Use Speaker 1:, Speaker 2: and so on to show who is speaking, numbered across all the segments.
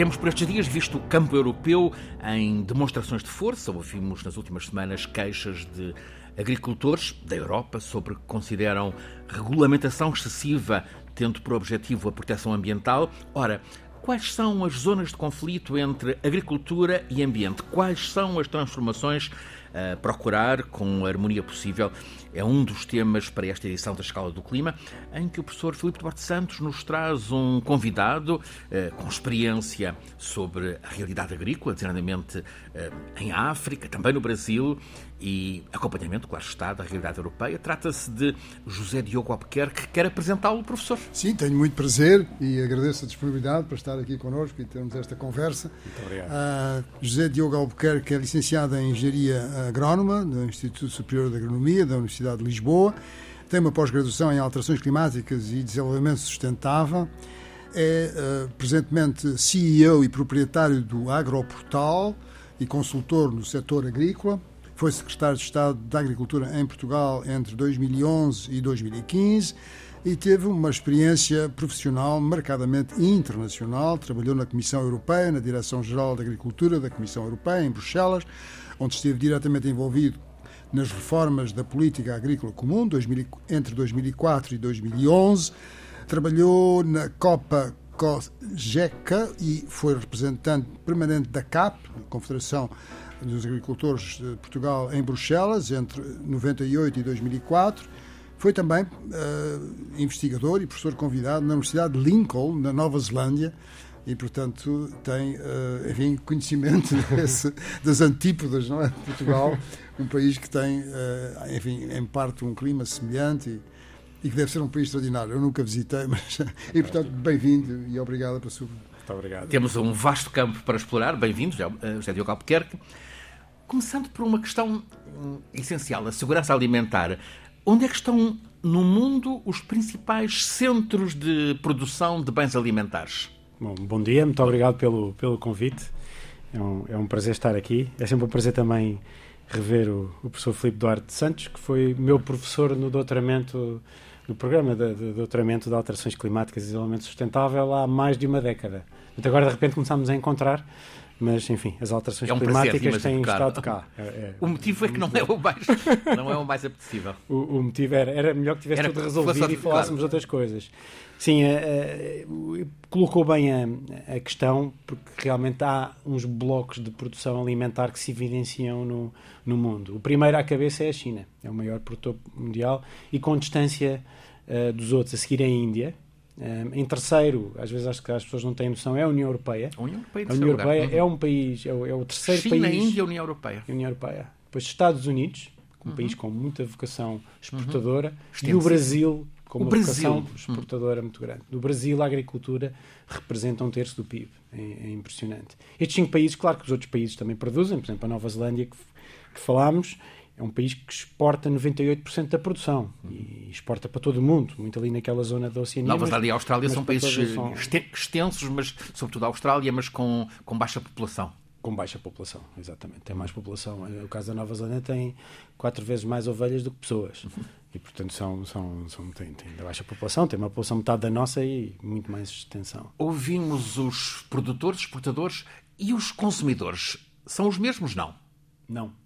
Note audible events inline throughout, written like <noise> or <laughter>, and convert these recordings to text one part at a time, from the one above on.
Speaker 1: Temos por estes dias visto o campo europeu em demonstrações de força. Ouvimos nas últimas semanas queixas de agricultores da Europa sobre que consideram regulamentação excessiva, tendo por objetivo a proteção ambiental. Ora, quais são as zonas de conflito entre agricultura e ambiente? Quais são as transformações a procurar com a harmonia possível é um dos temas para esta edição da Escala do Clima, em que o professor Filipe Duarte Santos nos traz um convidado eh, com experiência sobre a realidade agrícola, designadamente eh, em África, também no Brasil, e acompanhamento, claro está, da realidade europeia. Trata-se de José Diogo Albuquerque. Quer apresentá-lo, professor?
Speaker 2: Sim, tenho muito prazer e agradeço a disponibilidade para estar aqui connosco e termos esta conversa.
Speaker 3: Muito obrigado.
Speaker 2: Uh, José Diogo Albuquerque é licenciado em Engenharia Agrónoma do Instituto Superior de Agronomia da Universidade Universidade de Lisboa, tem uma pós-graduação em alterações climáticas e desenvolvimento sustentável, é uh, presentemente CEO e proprietário do Agroportal e consultor no setor agrícola. Foi secretário de Estado da Agricultura em Portugal entre 2011 e 2015 e teve uma experiência profissional marcadamente internacional. Trabalhou na Comissão Europeia, na Direção-Geral da Agricultura da Comissão Europeia, em Bruxelas, onde esteve diretamente envolvido nas reformas da política agrícola comum entre 2004 e 2011. Trabalhou na Copa COGECA e foi representante permanente da CAP, Confederação dos Agricultores de Portugal, em Bruxelas, entre 98 e 2004. Foi também uh, investigador e professor convidado na Universidade de Lincoln, na Nova Zelândia, e, portanto, tem, uh, enfim, conhecimento <laughs> desse, das antípodas não é? de Portugal, um país que tem, uh, enfim, em parte um clima semelhante e, e, que deve ser um país extraordinário. Eu nunca visitei, mas. <laughs> E, portanto, bem-vindo e obrigado pela sua.
Speaker 3: Muito obrigado.
Speaker 1: Temos um vasto campo para explorar. Bem-vindo, José Diogo Albuquerque. Começando por uma questão hum, essencial, a segurança alimentar. Onde é que estão no mundo os principais centros de produção de bens alimentares?
Speaker 3: Bom, bom dia, muito obrigado pelo, pelo convite. É um, é um prazer estar aqui. É sempre um prazer também rever o, o professor Filipe Duarte Santos, que foi meu professor no doutoramento, no programa de, de doutoramento de alterações climáticas e desenvolvimento sustentável há mais de uma década. Então agora de repente começámos a encontrar mas enfim, as alterações
Speaker 1: é um
Speaker 3: climáticas têm estado cá.
Speaker 1: É, é, o motivo é que não é o mais, <laughs> não é o mais apetecível.
Speaker 3: O, o motivo era, era melhor que tivesse era tudo resolvido e falássemos claro. outras coisas. Sim, é, é, colocou bem a, a, questão, porque realmente há uns blocos de produção alimentar que se evidenciam no, no mundo. O primeiro à cabeça é a China, é o maior produtor mundial e com distância uh, dos outros. A seguir é a Índia. Um, em terceiro, às vezes acho que as pessoas não têm noção, é a União Europeia.
Speaker 1: A União Europeia,
Speaker 3: a União Europeia é um país, é o, é o terceiro
Speaker 1: China,
Speaker 3: país.
Speaker 1: China, Índia União Europeia.
Speaker 3: União Europeia. Depois Estados Unidos, um uhum. país com muita vocação exportadora, uhum. e o Brasil, com o uma Brasil. vocação exportadora muito grande. No Brasil, a agricultura representa um terço do PIB. É, é, impressionante. Estes cinco países, claro que os outros países também produzem, por exemplo, a Nova Zelândia, que, que falámos, é um país que exporta 98% da produção e exporta para todo o mundo, muito ali naquela zona da Oceania.
Speaker 1: Nova Zelândia e Austrália são países extensos, mas sobretudo a Austrália, mas com, com baixa população.
Speaker 3: Com baixa população, exatamente. Tem mais população. O caso da Nova Zelândia tem quatro vezes mais ovelhas do que pessoas. E, portanto, são, são, são, tem, tem baixa população, tem uma população metade da nossa e muito mais extensão.
Speaker 1: Ouvimos os produtores, exportadores e os consumidores. São os mesmos, não?
Speaker 3: Não.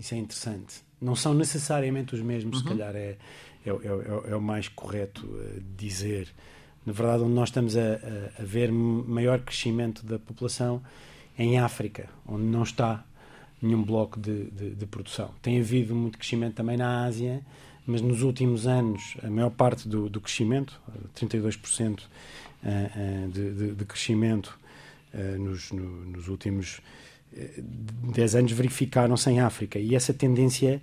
Speaker 3: Isso é interessante. Não são necessariamente os mesmos, uhum. se calhar é, é, é, é, o mais correto uh, dizer. Na verdade, onde nós estamos a, a, a ver maior crescimento da população em África, onde não está nenhum bloco de, de, de, produção. Tem havido muito crescimento também na Ásia, mas nos últimos anos a maior parte do, do crescimento, 32% eh, eh, de, de, crescimento eh, nos, no, nos últimos 10 anos verificaram-se em África. E essa tendência,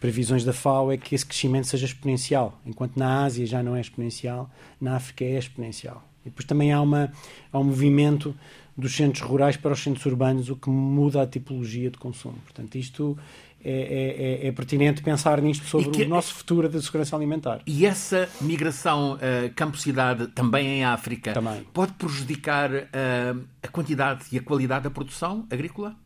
Speaker 3: previsões da FAO, é que esse crescimento seja exponencial. Enquanto na Ásia já não é exponencial, na África é exponencial. E depois também há, uma, há um movimento dos centros rurais para os centros urbanos, o que muda a tipologia de consumo. Portanto, isto é, é, é, é pertinente pensar nisto sobre que, o nosso futuro da segurança alimentar.
Speaker 1: E essa migração uh, campo-cidade também em África também. pode prejudicar uh, a quantidade e a qualidade da produção agrícola?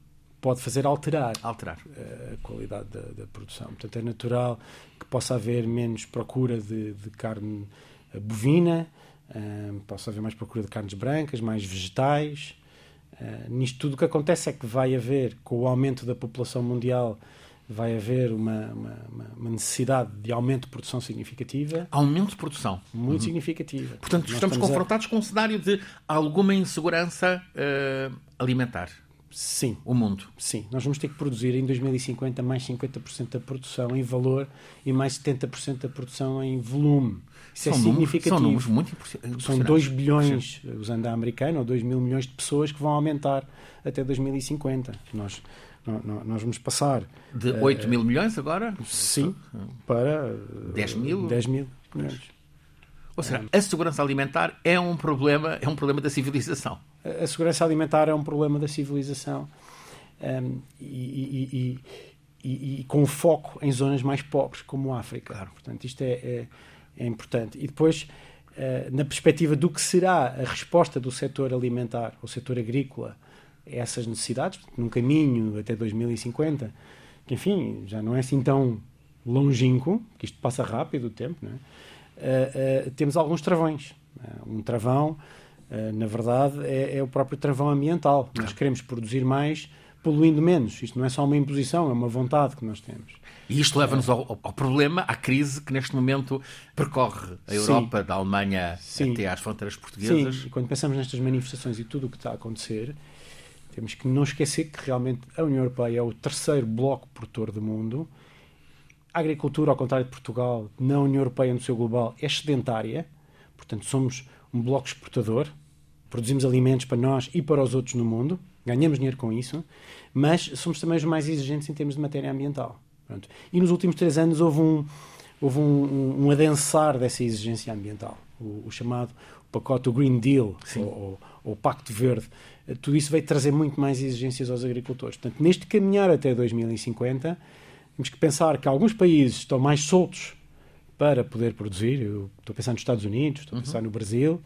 Speaker 3: Pode fazer alterar,
Speaker 1: alterar.
Speaker 3: Uh, a qualidade da, da, produção. Portanto, é natural que possa haver menos procura de, de carne bovina, possa haver mais procura de carnes brancas, mais vegetais, Uh, nisto tudo o que acontece é que vai haver, com o aumento da população mundial, vai haver uma, uma, uma, necessidade de aumento de produção significativa.
Speaker 1: Aumento de produção?
Speaker 3: Muito uhum. significativa.
Speaker 1: Portanto, Nós estamos, confrontados a... com um cenário de alguma insegurança uh, alimentar.
Speaker 3: Sim.
Speaker 1: O mundo.
Speaker 3: Sim. Nós vamos ter que produzir em 2050 mais 50% da produção em valor e mais 70% da produção em volume. Isso é são é significativo. Números,
Speaker 1: são números muito.
Speaker 3: São 2 bilhões, Sim. usando a americana, ou 2 mil milhões de pessoas que vão aumentar até 2050. Nós nós vamos passar.
Speaker 1: De 8 uh, mil milhões agora?
Speaker 3: Sim, para
Speaker 1: 10 mil?
Speaker 3: 10 mil milhões.
Speaker 1: Ou seja, a segurança alimentar é um problema, é um problema da civilização.
Speaker 3: A, segurança alimentar é um problema da civilização um, e, e, e, e, com foco em zonas mais pobres, como a África. Claro. Portanto, isto é, é, é importante. E depois, uh, na perspectiva do que será a resposta do setor alimentar, o setor agrícola, essas necessidades, num caminho até 2050, que enfim, já não é assim tão longínquo, que isto passa rápido o tempo, não é? Uh, uh, temos alguns travões. Um travão, na verdade, é, é, o próprio travão ambiental. Nós queremos produzir mais poluindo menos. Isto não é só uma imposição, é uma vontade que nós temos.
Speaker 1: E isto leva-nos ao, ao, problema, à crise que neste momento percorre a Europa, Sim. da Alemanha Sim. até às fronteiras portuguesas.
Speaker 3: Sim, e quando pensamos nestas manifestações e tudo o que está a acontecer, temos que não esquecer que realmente a União Europeia é o terceiro bloco produtor do mundo. A agricultura, ao contrário de Portugal, na União Europeia, no seu global, é sedentária. Portanto, somos um bloco exportador. Produzimos alimentos para nós e para os outros no mundo. Ganhamos dinheiro com isso. Mas somos também os mais exigentes em termos de matéria ambiental. Pronto. E nos últimos três anos houve um, houve um, um, um adensar dessa exigência ambiental. O, o chamado pacote, o Green Deal, ou, ou, o Pacto Verde tudo isso veio trazer muito mais exigências aos agricultores. Portanto, neste caminhar até 2050, temos que pensar que alguns países estão mais soltos para poder produzir. Eu estou a pensar nos Estados Unidos, estou a pensar uhum. no Brasil.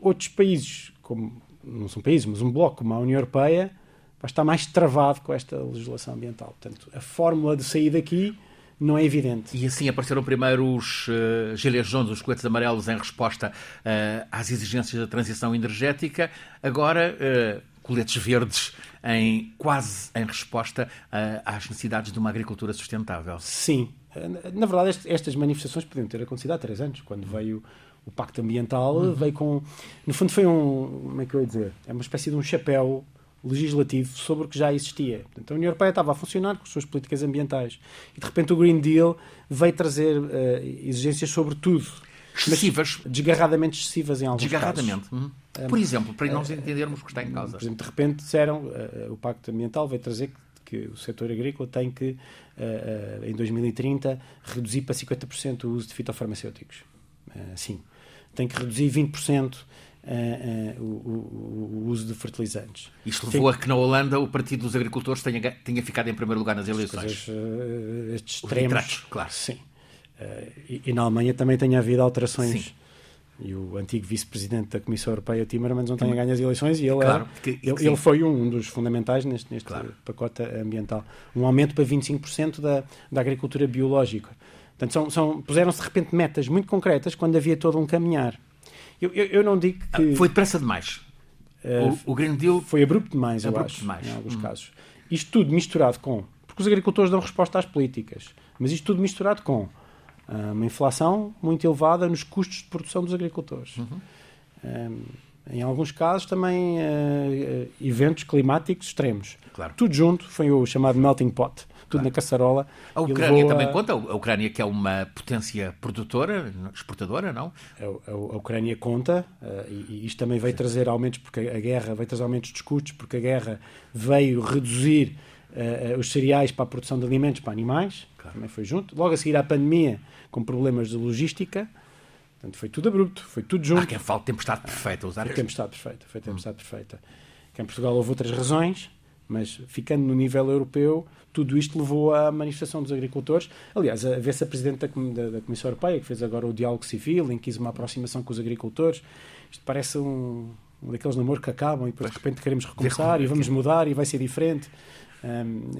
Speaker 3: Outros países, como não são países, mas um bloco como a União Europeia, vai estar mais travado com esta legislação ambiental. Portanto, a fórmula de sair daqui não é evidente.
Speaker 1: E assim apareceram primeiro os uh, gilets jaunes, os coletes amarelos, em resposta uh, às exigências da transição energética. Agora, uh, coletes verdes em quase em resposta uh, às necessidades de uma agricultura sustentável.
Speaker 3: Sim. Na verdade, estas manifestações podiam ter acontecido há três anos, quando veio o Pacto Ambiental, uhum. veio com... No fundo foi um... Como é que eu ia dizer? É uma espécie de um chapéu legislativo sobre o que já existia. Portanto, a União Europeia estava a funcionar com as suas políticas ambientais e de repente o Green Deal veio trazer uh, exigências sobre tudo.
Speaker 1: Excessivas.
Speaker 3: Desgarradamente excessivas em alguns
Speaker 1: Desgarradamente.
Speaker 3: casos.
Speaker 1: Uhum. Por exemplo, para nós entendermos o que está em causa.
Speaker 3: Por exemplo, de repente disseram, uh, o Pacto Ambiental veio trazer que, que o setor agrícola tem que, uh, em 2030, reduzir para 50% o uso de fitofarmacêuticos. sim. Tem que reduzir 20% uh, uh, o, o, uso de fertilizantes.
Speaker 1: Isto levou a que na Holanda o Partido dos Agricultores tenha, tenha ficado em primeiro lugar nas eleições.
Speaker 3: Coisas, uh, estes extremos.
Speaker 1: Retratos, claro.
Speaker 3: Sim. E, e, na Alemanha também tem havido alterações. Sim. E o antigo vice-presidente da Comissão Europeia, Timmermans, não tem ganho as eleições e ele, claro, que, que, ele, ele, foi um dos fundamentais neste, neste claro. pacote ambiental. Um aumento para 25% da, da agricultura biológica. Portanto, são, são, puseram-se de repente metas muito concretas quando havia todo um caminhar. Eu, eu, eu não digo que.
Speaker 1: Ah, foi depressa demais. Uh, o, o Green Deal.
Speaker 3: Foi abrupto demais, eu abrupto acho, demais. em alguns hum. casos. Isto tudo misturado com. Porque os agricultores dão resposta às políticas, mas isto tudo misturado com uh, uma inflação muito elevada nos custos de produção dos agricultores. Uhum. Um, em alguns casos também uh, eventos climáticos extremos.
Speaker 1: Claro.
Speaker 3: Tudo junto foi o chamado melting pot tudo na caçarola.
Speaker 1: A Ucrânia também a... conta? A Ucrânia que é uma potência produtora, exportadora, não?
Speaker 3: A, a, a Ucrânia conta uh, e, isto também veio Sim. trazer aumentos, porque a guerra veio trazer aumentos de custos, porque a guerra veio reduzir uh, os cereais para a produção de alimentos para animais, claro. também foi junto. Logo a seguir à pandemia, com problemas de logística, Portanto, foi tudo abrupto, foi tudo junto. Ah,
Speaker 1: que é falta de tempestade perfeita usar
Speaker 3: Foi tempestade perfeita, foi tempestade hum. perfeita. Que em Portugal houve outras razões, mas ficando no nível europeu, tudo isto levou à manifestação dos agricultores. Aliás, a ver-se a Presidente da, da, Comissão Europeia, que fez agora o diálogo civil, em que quis uma aproximação com os agricultores, isto parece um, um daqueles namoros que acabam e depois de repente queremos recomeçar e vamos mudar e vai ser diferente. Um,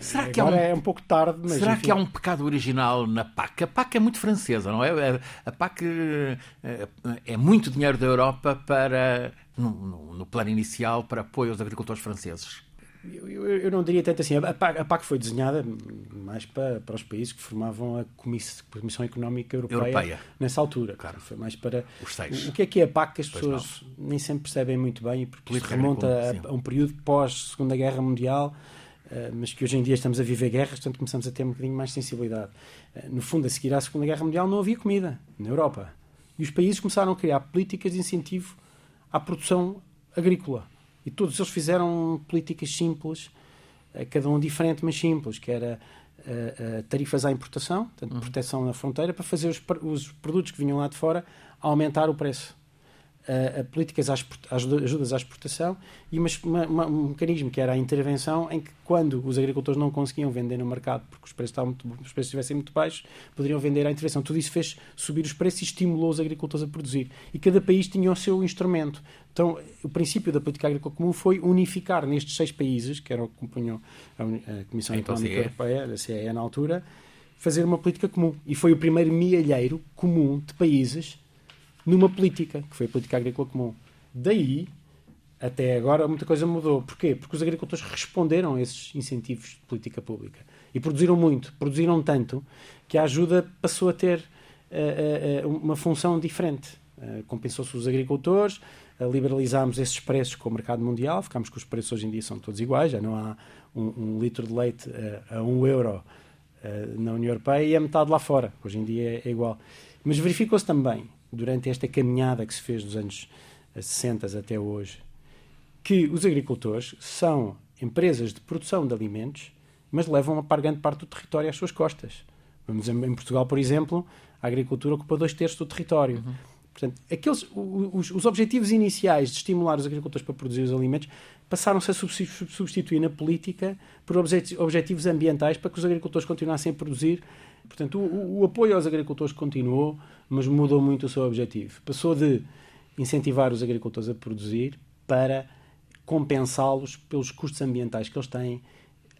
Speaker 3: será que agora um, é um pouco tarde, mas.
Speaker 1: Será
Speaker 3: enfim.
Speaker 1: que há um pecado original na PAC? A PAC é muito francesa, não é? A PAC é muito dinheiro da Europa para, no, no plano inicial, para apoio aos agricultores franceses.
Speaker 3: Eu, eu, eu, não diria tanto assim. A PAC, a PAC, foi desenhada mais para, para os países que formavam a Comissão Económica Europeia, Europeia. nessa altura. Claro. Foi mais para.
Speaker 1: Os seis.
Speaker 3: O, o que é que é a PAC que as pessoas nem sempre percebem muito bem, porque remonta a, a, um período pós-Segunda Guerra Mundial. Uh, mas que hoje em dia estamos a viver guerras, portanto começamos a ter um bocadinho mais sensibilidade. Uh, no fundo, a seguir à Segunda Guerra Mundial não havia comida na Europa. E os países começaram a criar políticas de incentivo à produção agrícola e todos eles fizeram políticas simples, eh, cada um diferente, mas simples, que era uh, uh, tarifas à importação, portanto, uhum. proteção na fronteira, para fazer os, os produtos que vinham lá de fora aumentar o preço a, a políticas às, ajudas à exportação e uma, uma, um mecanismo que era a intervenção em que quando os agricultores não conseguiam vender no mercado porque os preços, estavam muito, os preços estivessem muito baixos, poderiam vender à intervenção. Tudo isso fez subir os preços e estimulou os agricultores a produzir. E cada país tinha o seu instrumento. Então, o princípio da política agrícola comum foi unificar nestes seis países, que eram que compunham a, Comissão então, Económica Europeia, a CEE na altura, fazer uma política comum. E foi o primeiro mielheiro comum de países numa política, que foi a política agrícola comum. Daí, até agora, muita coisa mudou. Porquê? Porque os agricultores responderam a esses incentivos de política pública. E produziram muito, produziram tanto, que a ajuda passou a ter uh, uh, uma função diferente. Uh, Compensou-se os agricultores, liberalizámos esses preços com o mercado mundial, ficámos com os preços hoje em dia são todos iguais, já não há um, um litro de leite a um euro na União Europeia e a metade lá fora. Hoje em dia é, é igual. Mas verificou-se também durante esta caminhada que se fez dos anos 60 até hoje, que os agricultores são empresas de produção de alimentos, mas levam a grande parte do território às suas costas. Vamos em Portugal, por exemplo, a agricultura ocupa dois terços do território. Uhum. Portanto, aqueles, os, os, objetivos iniciais de estimular os agricultores para produzir os alimentos passaram-se a substituir na política por objetivos ambientais para que os agricultores continuassem a produzir. Portanto, o, o apoio aos agricultores continuou, mas mudou muito o seu objetivo. Passou de incentivar os agricultores a produzir para compensá-los pelos custos ambientais que eles têm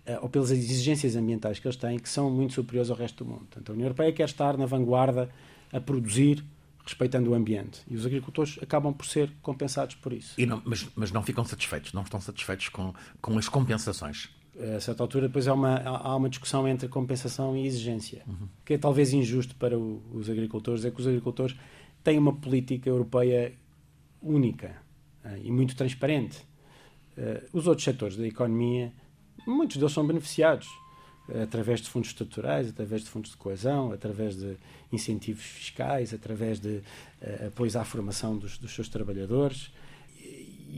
Speaker 3: eh, ou pelas exigências ambientais que eles têm, que são muito superiores ao resto do mundo. Portanto, a União Europeia quer estar na vanguarda a produzir respeitando o ambiente. E os agricultores acabam por ser compensados por isso.
Speaker 1: Não, mas, mas, não ficam satisfeitos, não estão satisfeitos com, com as compensações.
Speaker 3: A certa altura, depois há uma, há uma discussão entre compensação e exigência, uhum. que é talvez injusto para o, os agricultores, é que os agricultores têm uma política europeia única uh, e muito transparente. Uh, os outros setores da economia, muitos deles são beneficiados uh, através de fundos estruturais, através de fundos de coesão, através de incentivos fiscais, através de apoios à formação dos, dos seus trabalhadores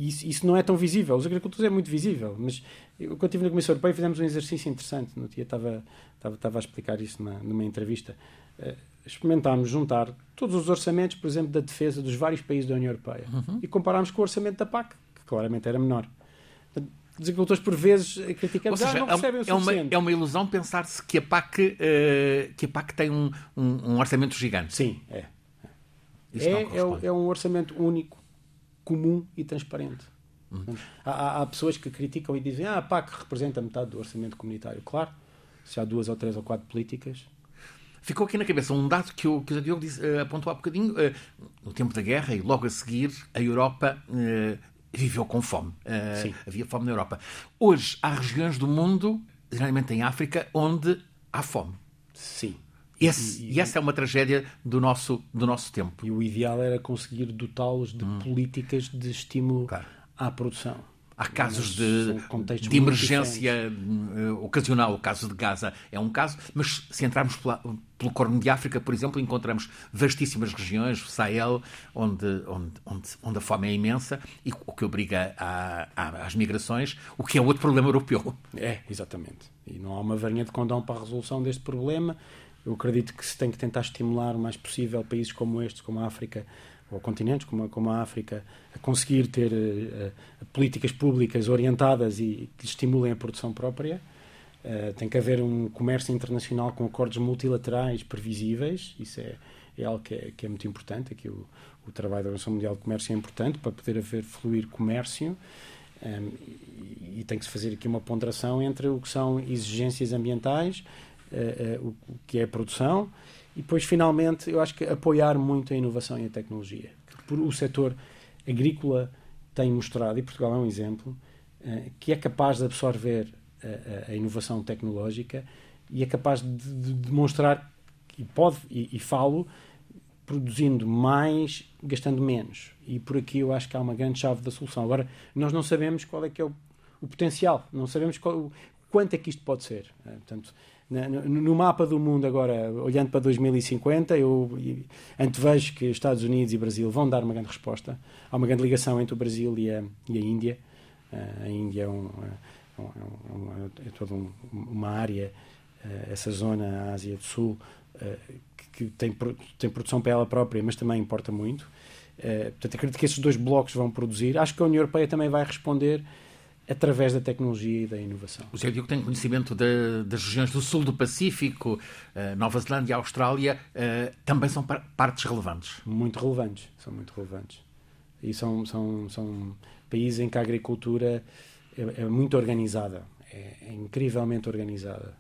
Speaker 3: isso, isso, não é tão visível. Os agricultores é muito visível, mas eu, quando estive na Comissão Europeia fizemos um exercício interessante. No dia estava, estava, estava a explicar isso numa, numa entrevista. Uh, experimentámos juntar todos os orçamentos, por exemplo, da defesa dos vários países da União Europeia uhum. e comparámos com o orçamento da PAC, que claramente era menor. Os agricultores, por vezes, criticamos,
Speaker 1: seja, ah, não é recebem é, o uma, é uma ilusão pensar-se que a PAC, uh, que a PAC tem um, um, um orçamento gigante.
Speaker 3: Sim, é. É, é, é, um orçamento único comum e transparente. Uhum. Há, há, pessoas que criticam e dizem ah, a PAC representa metade do orçamento comunitário. Claro, se há duas ou três ou quatro políticas.
Speaker 1: Ficou aqui na cabeça um dado que o, que o Diogo disse, uh, apontou há bocadinho. Uh, no tempo da guerra e logo a seguir, a Europa uh, viveu com fome. havia fome na Europa. Hoje, há regiões do mundo, geralmente em África, onde há fome.
Speaker 3: Sim.
Speaker 1: Esse, e, e, essa é uma tragédia do nosso, do nosso tempo.
Speaker 3: E o ideal era conseguir dotá-los de hum. políticas de estímulo claro. à produção.
Speaker 1: Há casos de, de emergência uh, ocasional. O caso de Gaza é um caso, mas se entrarmos pela, pelo Corno de África, por exemplo, encontramos vastíssimas regiões, o Sahel, onde, onde, onde, onde a fome é imensa e o que obriga a, a, às migrações, o que é outro problema europeu.
Speaker 3: É, exatamente. E não há uma varinha de condão para a resolução deste problema eu acredito que se tem que tentar estimular o mais possível países como estes, como a África, ou continentes como a, como a África, a conseguir ter uh, políticas públicas orientadas e que estimulem a produção própria. Uh, tem que haver um comércio internacional com acordos multilaterais previsíveis, isso é, é algo que é, que é muito importante. Aqui o, o trabalho da Organização Mundial do Comércio é importante para poder haver fluir comércio um, e, e, tem que se fazer aqui uma ponderação entre o que são exigências ambientais, o, o, que é a produção e depois, finalmente, eu acho que apoiar muito a inovação e a tecnologia. O setor agrícola tem mostrado, e Portugal é um exemplo, uh, que é capaz de absorver a, a, inovação tecnológica e é capaz de, de demonstrar, e pode, e, e falo, produzindo mais, gastando menos. E por aqui eu acho que há uma grande chave da solução. Agora, nós não sabemos qual é que é o, o potencial, não sabemos qual, quanto é que isto pode ser. Eh, portanto, no mapa do mundo agora, olhando para 2050, eu antevejo que Estados Unidos e Brasil vão dar uma grande resposta. Há uma grande ligação entre o Brasil e a, e a Índia. Eh, a Índia é, um, é, um, é, é toda um, uma área, eh, essa zona, a Ásia do Sul, que tem, tem produção para ela própria, mas também importa muito. Portanto, acredito que esses dois blocos vão produzir. Acho que a União Europeia também vai responder através da tecnologia e da inovação.
Speaker 1: O Zé Diogo tem conhecimento de, das regiões do sul do Pacífico, uh, Nova Zelândia Austrália, uh, também são partes relevantes?
Speaker 3: Muito relevantes, são muito relevantes. E são, são, são países em que a agricultura é, é muito organizada, é, é incrivelmente organizada.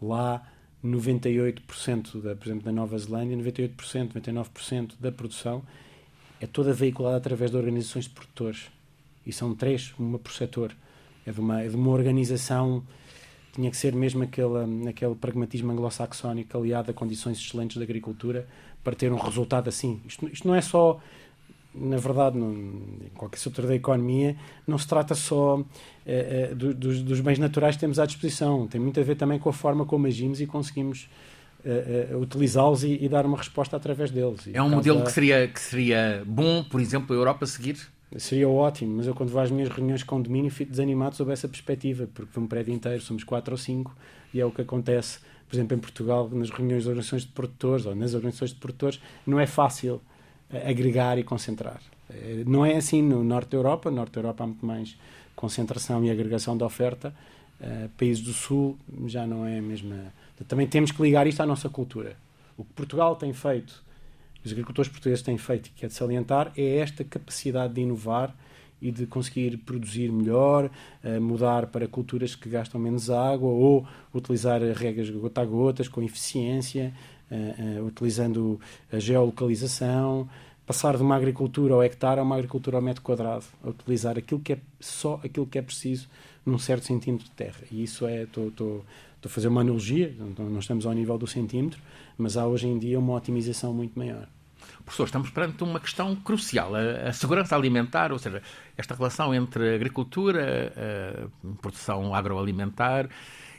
Speaker 3: Lá 98% da, por exemplo, da Nova Zelândia, 98%, 99% da produção é toda veiculada através de organizações de produtores. E são três, uma por setor. É de uma, é de uma organização, tinha que ser mesmo aquele, aquele pragmatismo anglo-saxónico aliado a condições excelentes de agricultura para ter um resultado assim. Isto, isto não é só na verdade, em qualquer setor da economia, não se trata só eh, eh, dos, dos, bens naturais que temos à disposição. Tem muito a ver também com a forma como agimos e conseguimos eh, utilizá-los e, e, dar uma resposta através deles.
Speaker 1: é um modelo que, seria, que seria bom, por exemplo, a Europa seguir?
Speaker 3: Seria ótimo, mas eu quando vou às minhas reuniões com o domínio fico desanimado sob essa perspectiva, porque um prédio inteiro somos quatro ou cinco e é o que acontece, por exemplo, em Portugal, nas reuniões de organizações de produtores ou nas organizações de produtores, não é fácil agregar e concentrar. Eh, não é assim no norte da Europa. No norte da Europa há muito mais concentração e agregação da oferta. Uh, países do Sul já não é a mesma. Também temos que ligar isto à nossa cultura. O que Portugal tem feito, os agricultores portugueses têm feito, que é de salientar, é esta capacidade de inovar e de conseguir produzir melhor, uh, mudar para culturas que gastam menos água ou utilizar regas gota a gotas com eficiência, uh, uh, utilizando a geolocalização, passar de uma agricultura ao hectare a uma agricultura ao metro quadrado, a utilizar aquilo que é só aquilo que é preciso num certo centímetro de terra. E isso é, estou a fazer uma analogia, não estamos ao nível do centímetro, mas há hoje em dia uma otimização muito maior.
Speaker 1: Professor, estamos perante uma questão crucial, a, a, segurança alimentar, ou seja, esta relação entre agricultura, a produção agroalimentar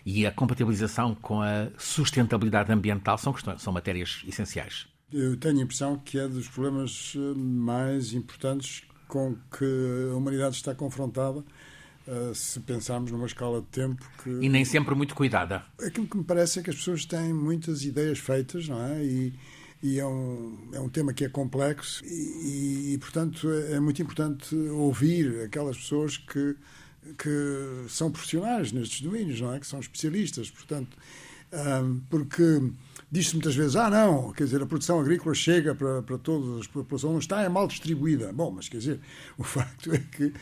Speaker 1: e a compatibilização com a sustentabilidade ambiental são, questões, são matérias essenciais.
Speaker 2: Eu tenho a impressão que é dos problemas eh, mais importantes com que a humanidade está confrontada, uh, se pensarmos numa escala de tempo que...
Speaker 1: E nem sempre muito cuidada.
Speaker 2: Aquilo que me parece é que as pessoas têm muitas ideias feitas, não é? E, e é, um, é um tema que é complexo e, e, portanto, é, é muito importante ouvir aquelas pessoas que, que são profissionais nestes domínios, não é? Que são especialistas, portanto, um, porque Diz-se muitas vezes, ah, não, quer dizer, a produção agrícola chega para, para todas as populações, não está, é mal distribuída. Bom, mas quer dizer, <laughs> o facto é que uh,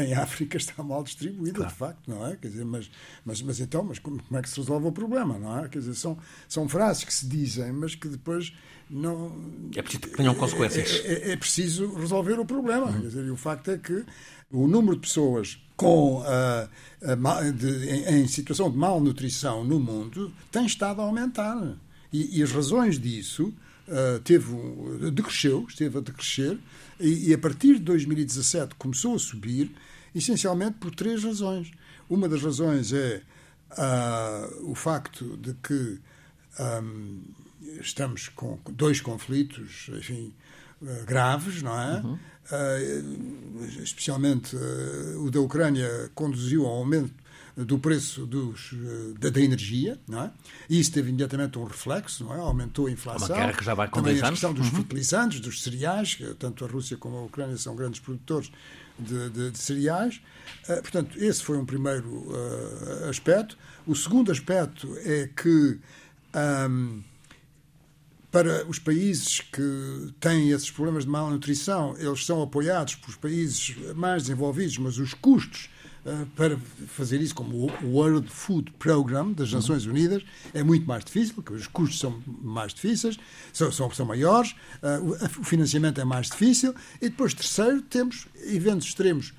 Speaker 2: em África está mal distribuída, claro. de facto, não é? Quer dizer, mas, mas, mas então, mas como, como, é que se resolve o problema, não é? Quer dizer, são, são frases que se dizem, mas que depois não...
Speaker 1: É preciso que tenham consequências.
Speaker 2: É, é, é preciso resolver o problema. Uhum. Quer dizer, e o facto é que o número de pessoas com, uh, de, em, em situação de malnutrição no mundo tem estado a aumentar. E, e as razões disso uh, teve, decresceu, esteve a decrescer, e, e, a partir de 2017 começou a subir, essencialmente por três razões. Uma das razões é uh, o facto de que um, estamos com dois conflitos, enfim, uh, graves, não é? Uhum. Uh, especialmente o da Ucrânia conduziu ao aumento do preço dos, eh, da, da, energia, não é? E isso teve imediatamente um reflexo, não é? Aumentou a inflação.
Speaker 1: Uma guerra que já vai com
Speaker 2: Também
Speaker 1: a
Speaker 2: questão dos uhum. fertilizantes, dos cereais, que tanto a Rússia como a Ucrânia são grandes produtores de, de, de cereais. Uh, portanto, esse foi um primeiro uh, aspecto. O segundo aspecto é que um, para os países que têm esses problemas de malnutrição, eles são apoiados por países mais desenvolvidos, mas os custos uh, para fazer isso, como o World Food Program das Nações Unidas, é muito mais difícil, porque os custos são mais difíceis, são, são, são maiores, uh, o financiamento é mais difícil, e depois, terceiro, temos eventos extremos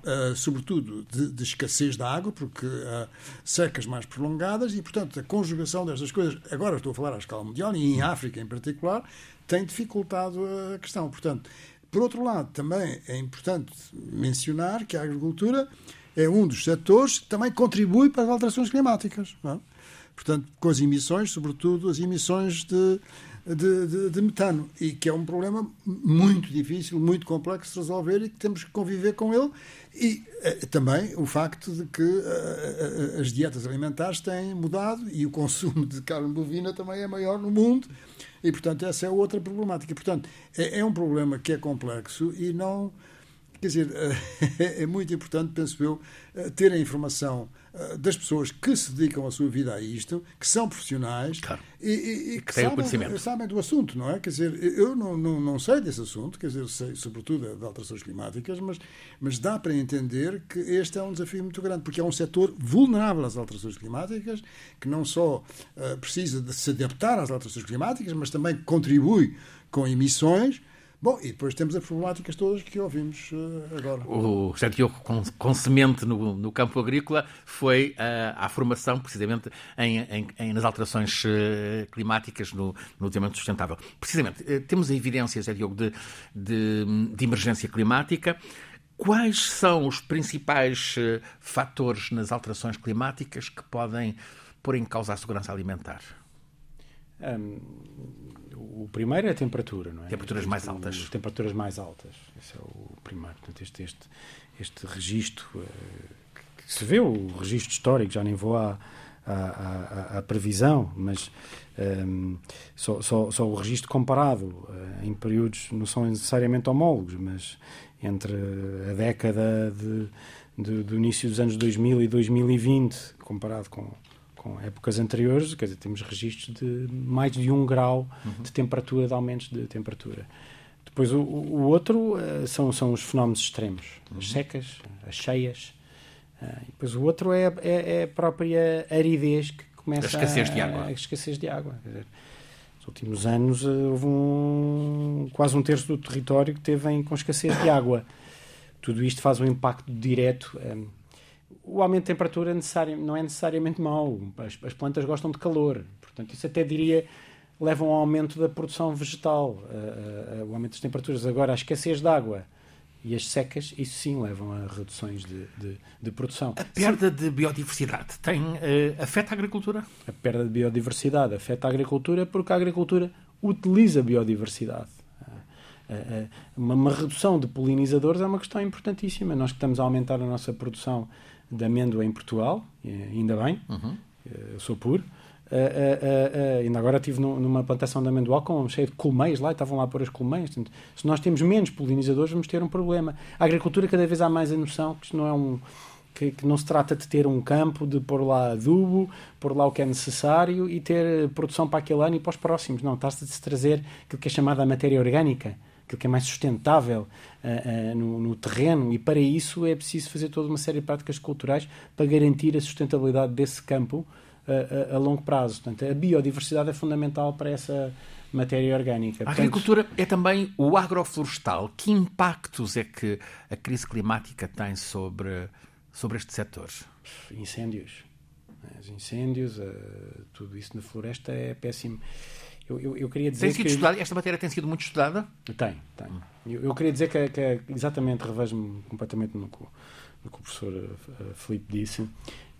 Speaker 2: Uh, sobretudo de, de, escassez de água, porque há uh, secas mais prolongadas e, portanto, a conjugação destas coisas, agora estou a falar à escala mundial e em África em particular, tem dificultado a questão. Portanto, por outro lado, também é importante mencionar que a agricultura é um dos setores que também contribui para as alterações climáticas. É? Portanto, com as emissões, sobretudo as emissões de de, de, de, metano e que é um problema muito difícil, muito complexo de resolver e que temos que conviver com ele e eh, também o facto de que eh, eh, as dietas alimentares têm mudado e o consumo de carne bovina também é maior no mundo e portanto essa é outra problemática. Portanto é, é um problema que é complexo e não quer dizer é, <laughs> é muito importante penso eu ter a informação eh, das pessoas que se dedicam a sua vida a isto, que são profissionais
Speaker 1: claro.
Speaker 2: e, e, e, que
Speaker 1: sabem,
Speaker 2: sabem, do assunto, não é? Quer dizer, eu não, não, não sei desse assunto, quer dizer, sei sobretudo de alterações climáticas, mas, mas dá para entender que este é um desafio muito grande, porque é um setor vulnerável às alterações climáticas, que não só uh, precisa de se adaptar às alterações climáticas, mas também contribui com emissões Bom, e depois temos as problemáticas todas que ouvimos uh, agora.
Speaker 1: O José Diogo, com, com semente no, no, campo agrícola, foi uh, à formação, precisamente, em, em, em nas alterações uh, climáticas no, no desenvolvimento sustentável. Precisamente, temos a evidência, Diogo, de, de, de emergência climática. Quais são os principais fatores nas alterações climáticas que podem pôr em causa a segurança alimentar?
Speaker 3: Um, o primeiro é a temperatura, não é?
Speaker 1: Temperaturas mais altas.
Speaker 3: temperaturas mais altas. Esse é o primeiro. Portanto, este, este, este registro, uh, que se vê, o registro histórico, já nem vou à, à, à, à previsão, mas um, só, só, só, o registro comparado uh, em períodos, não são necessariamente homólogos, mas entre a década de, de, do início dos anos 2000 e 2020, comparado com com épocas anteriores, quer dizer, temos registros de mais de um grau uhum. de temperatura, de aumentos de temperatura. Depois o, o outro uh, são, são os fenómenos extremos, uhum. as secas, as cheias. Uh, depois o outro é, é, é, a própria aridez que começa
Speaker 1: a escassez a, de água.
Speaker 3: A escassez de água. Dizer, nos últimos anos uh, houve um, quase um terço do território que teve em, com escassez de água. Tudo isto faz um impacto direto. Um, o aumento de temperatura necessário, não é necessariamente mau. As, as, plantas gostam de calor. Portanto, isso até diria leva a um aumento da produção vegetal. O aumento das temperaturas. Agora, a escassez de água e as secas, isso sim levam a reduções de, de, de produção.
Speaker 1: A perda de biodiversidade tem, uh, afeta a agricultura?
Speaker 3: A perda de biodiversidade afeta a agricultura porque a agricultura utiliza biodiversidade. Uma, uma redução de polinizadores é uma questão importantíssima. Nós que estamos a aumentar a nossa produção de amêndoa em Portugal, ainda bem, uhum. eu sou puro. Uh, uh, uh, ainda agora estive numa plantação de amendoal com cheio de colmeias lá, e estavam lá a pôr as colmeias. Portanto, se nós temos menos polinizadores, vamos ter um problema. A agricultura cada vez há mais a noção que isto não é um. Que, que, não se trata de ter um campo, de pôr lá adubo, pôr lá o que é necessário e ter produção para aquele ano e para os próximos. Não, está-se de se trazer aquilo que é chamada a matéria orgânica aquilo que é mais sustentável uh, uh, no, no, terreno, e para isso é preciso fazer toda uma série de práticas culturais para garantir a sustentabilidade desse campo uh, a longo prazo. Portanto, a biodiversidade é fundamental para essa matéria orgânica.
Speaker 1: A agricultura é também o agroflorestal. Que impactos é que a crise climática tem sobre, sobre este setor?
Speaker 3: Incêndios. Os incêndios, tudo isso na floresta é péssimo. Eu, eu, eu queria dizer
Speaker 1: tem sido
Speaker 3: que...
Speaker 1: estudada, esta matéria tem sido muito estudada?
Speaker 3: Tem, tem. Eu, eu queria dizer que, que exatamente revejo-me completamente no que, no que o professor uh, Filipe disse. Uh,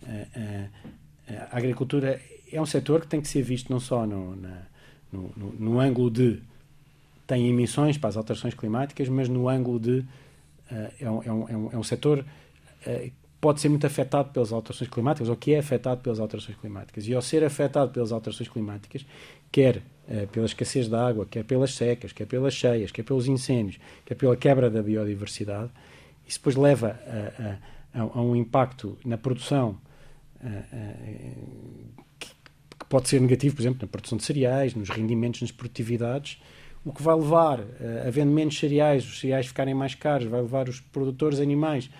Speaker 3: uh, a agricultura é um setor que tem que ser visto não só no, na, no, no, no, ângulo de tem emissões para as alterações climáticas, mas no ângulo de é um, é, um, é um setor pode ser muito afetado pelas alterações climáticas, ou que é afetado pelas alterações climáticas. E ao ser afetado pelas alterações climáticas, quer eh, pela escassez de água, quer pelas secas, quer pelas cheias, quer pelos incêndios, quer pela quebra da biodiversidade, isso depois leva a, a, a um impacto na produção eh, eh, que pode ser negativo, por exemplo, na produção de cereais, nos rendimentos, nas produtividades, o que vai levar, uh, havendo menos cereais, os cereais ficarem mais caros, vai levar os produtores animais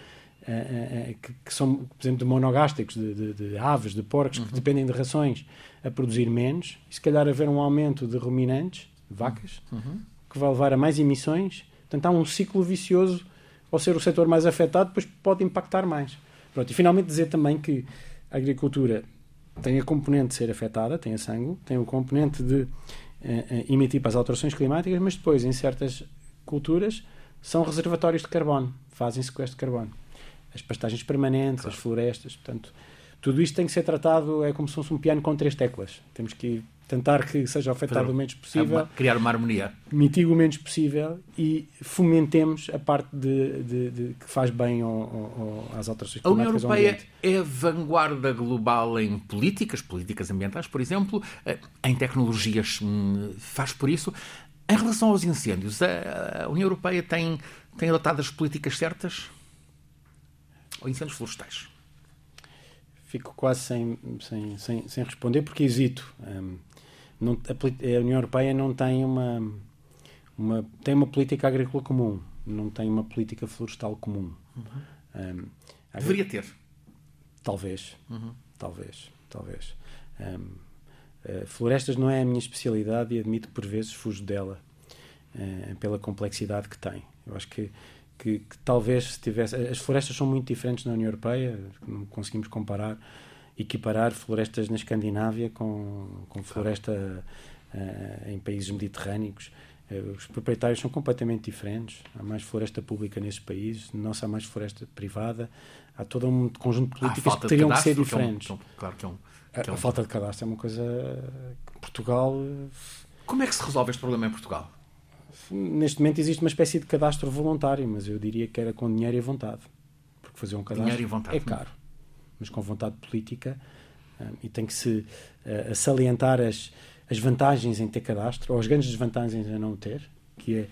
Speaker 3: que, que, são, por exemplo, de monogástricos, de, de, de aves, de porcos, uhum. que dependem de rações, a produzir menos, e se calhar haver um aumento de ruminantes, vacas, uhum. que vai levar a mais emissões. Portanto, há um ciclo vicioso, ao ser o setor mais afetado, depois pode impactar mais. Pronto, e finalmente dizer também que a agricultura tem a componente de ser afetada, tem a sangue, tem o componente de uh, emitir para as alterações climáticas, mas depois, em certas culturas, são reservatórios de carbono, fazem sequestro de carbono. As pastagens permanentes, claro. as florestas, portanto, tudo isto tem que ser tratado, é como se fosse um piano com três teclas. Temos que tentar que seja afetado o menos possível.
Speaker 1: Uma, criar uma harmonia.
Speaker 3: Mitigue o menos possível e fomentemos a parte de, de, de que faz bem ao, ao, às climáticas. A
Speaker 1: União Europeia é vanguarda global em políticas, políticas ambientais, por exemplo, eh, em tecnologias, hum, faz por isso. Em relação aos incêndios, a União Europeia tem, tem adotado as políticas certas? Ou incêndios florestais?
Speaker 3: Fico quase sem, sem, sem, sem responder porque hesito. Um, não, a, a, União Europeia não tem uma, uma, tem uma política agrícola comum, não tem uma política florestal comum.
Speaker 1: Uhum. Um, Deveria ter.
Speaker 3: Talvez, uhum. talvez, talvez. Um, florestas não é a minha especialidade e admito que por vezes fujo dela uh, pela complexidade que tem. Eu acho que, que, que, talvez se tivesse. As florestas são muito diferentes na União Europeia, não conseguimos comparar equiparar florestas na Escandinávia com, com floresta uh, em países mediterrâneos. Uh, os proprietários são completamente diferentes. Há mais floresta pública nesses países, nossa há mais floresta privada. Há todo um conjunto de políticas que teriam que ser diferentes. Que é um,
Speaker 1: claro que é um,
Speaker 3: que é um... A, a, falta de cadastro é uma coisa que Portugal.
Speaker 1: Como é que se resolve este problema em Portugal?
Speaker 3: Neste momento existe uma espécie de cadastro voluntário, mas eu diria que era com dinheiro e vontade. Porque fazer um cadastro é caro mas com vontade política, um, e tem que se uh, salientar as, as vantagens em ter cadastro, ou as grandes desvantagens em não ter, que é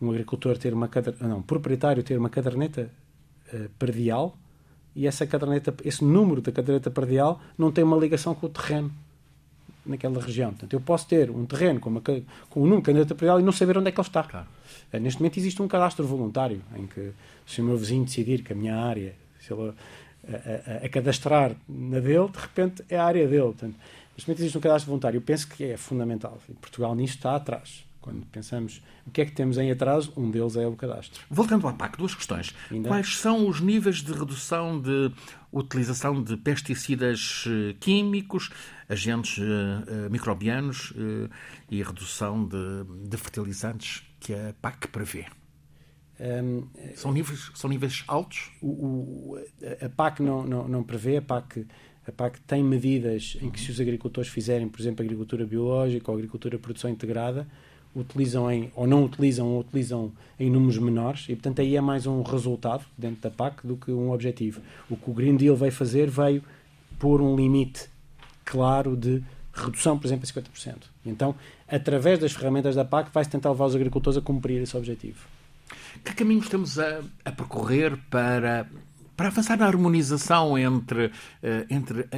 Speaker 3: um agricultor ter uma caderneta, não, um proprietário ter uma caderneta uh, perdial e essa caderneta, esse número da caderneta perdial não tem uma ligação com o terreno naquela região. Portanto, eu posso ter um terreno com, uma, com um número de caderneta perdial e não saber onde é que ele está. Claro. Uh, neste momento existe um cadastro voluntário em que se o meu vizinho decidir que a minha área, se ele a, a, cadastrar na dele, de repente é a área dele. Portanto, neste momento existe um cadastro voluntário. Eu penso que é fundamental. E Portugal nisto está atrás. Quando pensamos o que é que temos em atraso, um deles é o cadastro.
Speaker 1: Voltando à PAC, duas questões. Ainda? Quais são os níveis de redução de utilização de pesticidas eh, químicos, agentes uh, microbianos uh, e redução de, de fertilizantes que a PAC prevê? Um, são, níveis, são níveis altos?
Speaker 3: O, o, a PAC não, não, não prevê, a PAC, a PAC tem medidas em que, se os agricultores fizerem, por exemplo, agricultura biológica ou agricultura de produção integrada, utilizam em, ou não utilizam, ou utilizam em números menores, e portanto aí é mais um resultado dentro da PAC do que um objetivo. O que o Green Deal veio fazer veio pôr um limite claro de redução, por exemplo, a 50%. Então, através das ferramentas da PAC, vai-se tentar levar os agricultores a cumprir esse objetivo.
Speaker 1: Que caminhos temos a, a percorrer para, para avançar na harmonização entre, uh, entre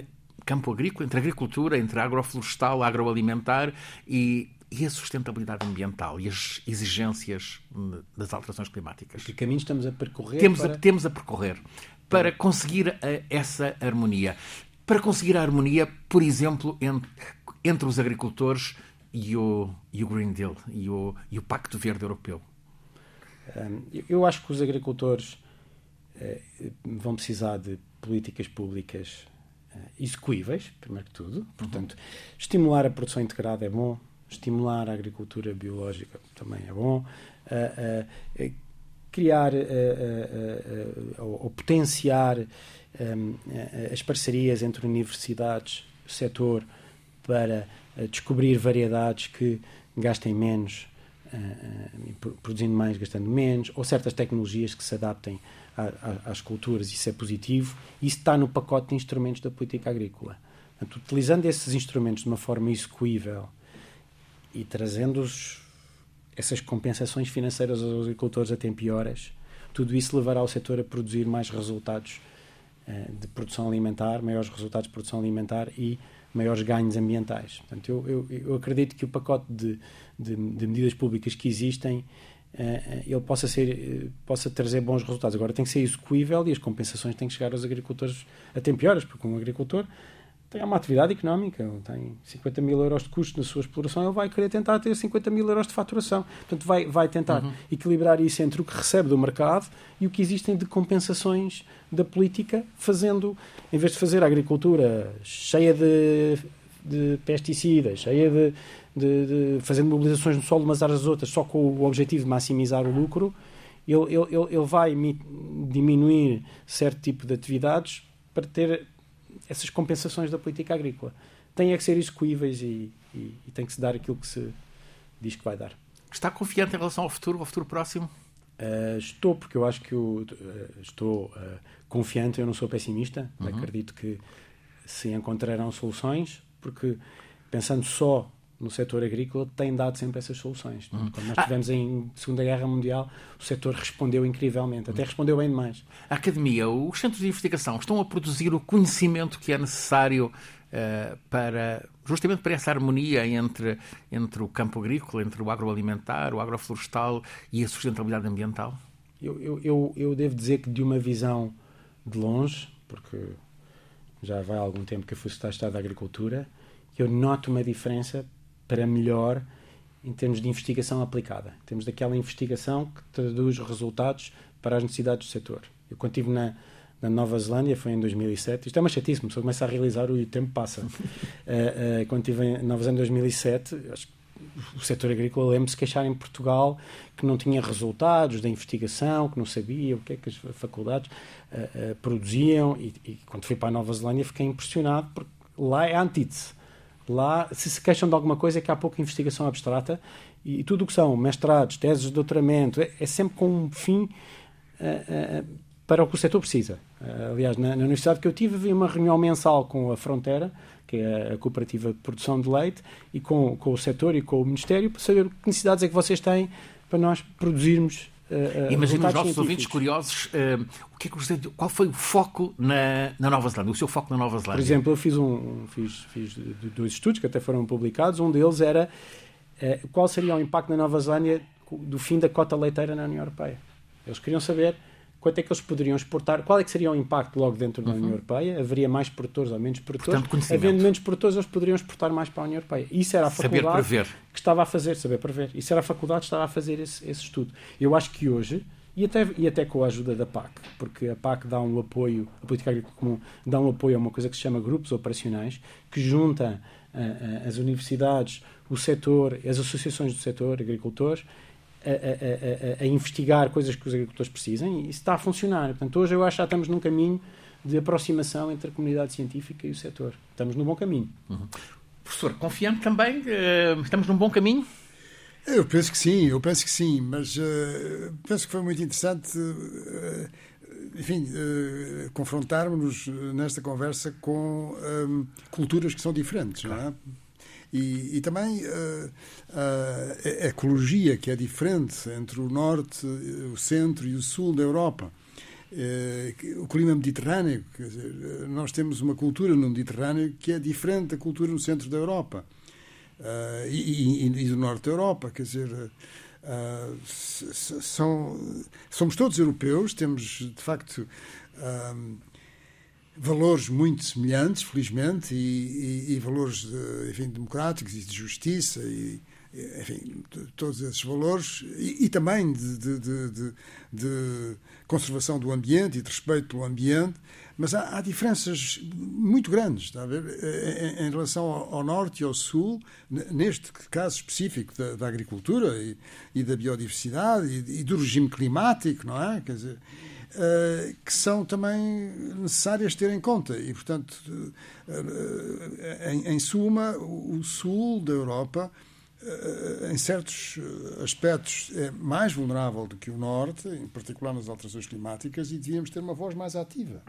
Speaker 1: campo agrícola, entre agricultura, entre agroflorestal, agroalimentar e, e a sustentabilidade ambiental e as exigências das alterações climáticas?
Speaker 3: Que caminhos estamos a percorrer?
Speaker 1: Temos, para... a, temos a percorrer para conseguir a, essa harmonia. Para conseguir a harmonia, por exemplo, entre, entre os agricultores e o, e o Green Deal e o, e o Pacto Verde Europeu.
Speaker 3: Eu acho que os agricultores eh, vão precisar de políticas públicas eh, execuíveis, primeiro que tudo. Portanto, uhum. estimular a produção integrada é bom, estimular a agricultura biológica também é bom, eh, criar ou potenciar as parcerias entre universidades, setor, para descobrir variedades que gastem menos produzindo mais, gastando menos, ou certas tecnologias que se adaptem às culturas, isso é positivo. Isso está no pacote de instrumentos da política agrícola. Portanto, utilizando esses instrumentos de uma forma execuível e trazendo essas compensações financeiras aos agricultores a horas, tudo isso levará o setor a produzir mais resultados uh, de produção alimentar, maiores resultados de produção alimentar e maiores ganhos ambientais. Portanto, eu, eu, eu acredito que o pacote de, de, de medidas públicas que existem Uh, ele possa, ser, possa trazer bons resultados. Agora tem que ser execuível e as compensações têm que chegar aos agricultores a horas, porque um agricultor tem uma atividade económica, tem 50 mil euros de custo na sua exploração, ele vai querer tentar ter 50 mil euros de faturação. Portanto, vai, vai tentar uhum. equilibrar isso entre o que recebe do mercado e o que existem de compensações da política, fazendo, em vez de fazer a agricultura cheia de, de pesticidas, cheia de, de, de fazendo mobilizações no solo umas às outras, só com o objetivo de maximizar o lucro, ele, ele, ele vai diminuir certo tipo de atividades para ter essas compensações da política agrícola. Têm é que ser execuíveis e, e, e tem que se dar aquilo que se diz que vai dar.
Speaker 1: Está confiante em relação ao futuro, ao futuro próximo?
Speaker 3: Uh, estou, porque eu acho que eu, uh, estou uh, confiante, eu não sou pessimista, uhum. acredito que se encontrarão soluções, porque pensando só no setor agrícola tem dado sempre essas soluções. Uhum. Quando nós estivemos ah. em Segunda Guerra Mundial, o setor respondeu incrivelmente, até uhum. respondeu bem demais.
Speaker 1: A academia, os centros de investigação estão a produzir o conhecimento que é necessário uh, para justamente para essa harmonia entre, entre o campo agrícola, entre o agroalimentar, o agroflorestal e a sustentabilidade ambiental?
Speaker 3: Eu, eu, eu, eu devo dizer que de uma visão de longe, porque já vai há algum tempo que eu fui secretário da Agricultura, eu noto uma diferença para melhor em termos de investigação aplicada. Temos daquela investigação que traduz resultados para as necessidades do setor. Eu, quando estive na, na Nova Zelândia, foi em 2007, isto é uma chatice, a pessoa começa a realizar e o tempo passa. uh, <laughs> uh, quando estive em Nova Zelândia em 2007, acho que o setor agrícola lembro-se queixar em Portugal que não tinha resultados da investigação, que não sabia o que é que as faculdades uh, produziam e, e, quando fui para a Nova Zelândia fiquei impressionado porque lá é a antítese Lá, se se queixam de alguma coisa, é que há pouca investigação abstrata e tudo o que são mestrados, teses de doutoramento, é, é sempre com um fim uh, uh, para o que o setor precisa. Uh, aliás, na, na, universidade que eu tive, havia uma reunião mensal com a Fronteira, que é a cooperativa de produção de leite, e com, com o setor e com o Ministério, para saber que necessidades é que vocês têm para nós produzirmos
Speaker 1: Uh, Imagino os nossos ouvintes curiosos, uh, o que é que qual foi o foco na, na, Nova Zelândia, o seu foco na Nova Zelândia?
Speaker 3: Por exemplo, eu fiz, um, fiz, fiz dois estudos que até foram publicados. Um deles era uh, qual seria o impacto na Nova Zelândia do fim da cota leiteira na União Europeia. Eles queriam saber quanto é que eles poderiam exportar, qual é que seria o impacto logo dentro da uhum. União Europeia, haveria mais produtores ou menos produtores, Portanto, havendo menos produtores eles poderiam exportar mais para a União Europeia. Isso era a faculdade que estava a fazer, saber prever, isso era a faculdade que estava a fazer esse, esse estudo. Eu acho que hoje, e até, e até com a ajuda da PAC, porque a PAC dá um apoio, a Política Agrícola Comum dá um apoio a uma coisa que se chama grupos operacionais, que junta uh, uh, as universidades, o setor, as associações do setor, agricultores, a, a, a, investigar coisas que os agricultores precisam e isso está a funcionar. Portanto, hoje eu acho que já estamos num caminho de aproximação entre a comunidade científica e o setor. Estamos num bom caminho.
Speaker 1: Uhum. Professor, confiante também? Uh, estamos num bom caminho?
Speaker 2: Eu penso que sim, eu penso que sim, mas uh, penso que foi muito interessante, uh, enfim, confrontarmos-nos nesta conversa com um, culturas que são diferentes, claro. não é? E, e também uh, uh, a ecologia, que é diferente entre o norte, o centro e o sul da Europa. Uh, o clima mediterrâneo, dizer, nós temos uma cultura no Mediterrâneo que é diferente da cultura no centro da Europa e, e, e, do norte da Europa. Quer dizer, são, somos todos europeus, temos de facto valores muito semelhantes, felizmente, e, e, e valores de, enfim, democráticos e de justiça e enfim, todos esses valores e, e também de, de, de, conservação do ambiente e de respeito pelo ambiente, mas há, há diferenças muito grandes, está a ver, em, em relação ao, ao, norte e ao sul, neste caso específico da, da agricultura e, e, da biodiversidade e, do regime climático, não é? Quer dizer, que são também necessárias ter em conta. E, portanto, uh, em, em, suma, o sul da Europa, em certos aspectos, é mais vulnerável do que o norte, em particular nas alterações climáticas, e devíamos ter uma voz mais ativa.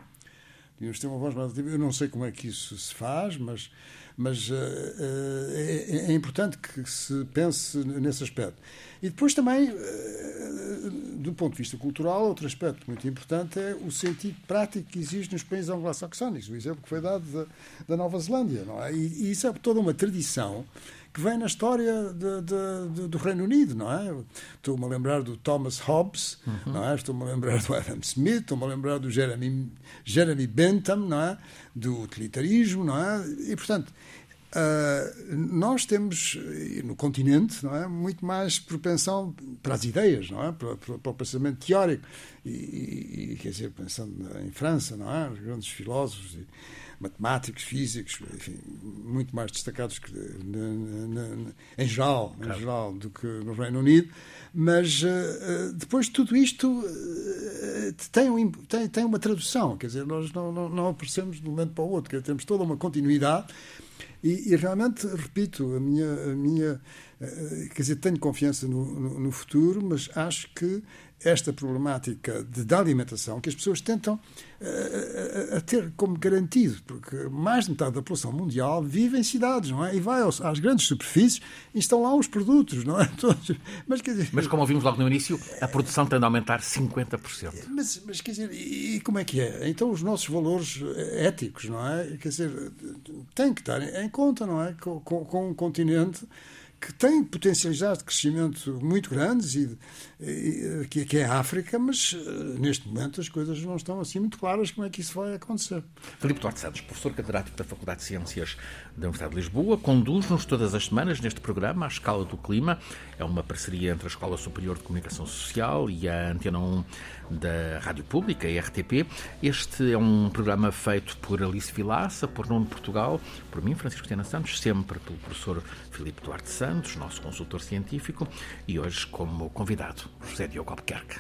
Speaker 2: Devíamos ter uma voz mais ativa. Eu não sei como é que isso se faz, mas, mas uh, uh, é, é, importante que se pense nesse aspecto. E depois também, uh, do ponto de vista cultural, outro aspecto muito importante é o sentido prático que existe nos países anglo-saxónicos. O exemplo que foi dado da, Nova Zelândia. Não é? E isso é toda uma tradição que vem na história de, de, do Reino Unido, não é? Estou-me a lembrar do Thomas Hobbes, uhum. não é? Estou-me a lembrar do Adam Smith, estou-me a lembrar do Jeremy, Jeremy Bentham, não é? Do utilitarismo, não é? E, portanto, Uh, nós temos no continente não é muito mais propensão para as ideias não é para, para, para o pensamento teórico e, e, e, quer dizer pensando em França não é os grandes filósofos e, matemáticos, físicos, enfim, muito mais destacados que na, na, em, geral, claro. em geral do que no Reino Unido. Mas uh, depois de tudo isto uh, tem, um, tem, tem uma tradução, quer dizer, nós não, não, não aparecemos de um momento para o outro, quer dizer, temos toda uma continuidade. E, e, realmente, repito, a minha, a minha quer dizer, tenho confiança no, no, no futuro, mas acho que esta problemática de, da alimentação que as pessoas tentam uh, a ter como garantido, porque mais de metade da população mundial vive em cidades, não é? E vai aos, às grandes superfícies e estão lá os produtos, não é? <laughs> Todos,
Speaker 1: mas, quer dizer, mas como ouvimos logo no início, a produção tende a aumentar 50%.
Speaker 2: Mas, mas quer dizer, e como é que é? Então os nossos valores éticos, não é? Quer dizer, têm que estar em conta, não é? Com, com, com um continente que tem potencialidades de crescimento muito grandes, e, e, que, é a África, mas uh, neste momento as coisas não estão assim muito claras como é que isso vai acontecer.
Speaker 1: Filipe Duarte Santos, professor catedrático da Faculdade de Ciências da Universidade de Lisboa, conduz-nos todas as semanas neste programa, à escala do clima. É uma parceria entre a Escola Superior de Comunicação Social e a Antena 1 da Rádio Pública, RTP. Este é um programa feito por Alice Vilaça, por Nuno Portugal, por mim, Francisco Tiana Santos, sempre pelo professor Filipe Duarte Santos, nosso consultor científico, e hoje como convidado, José Diogo Albuquerque.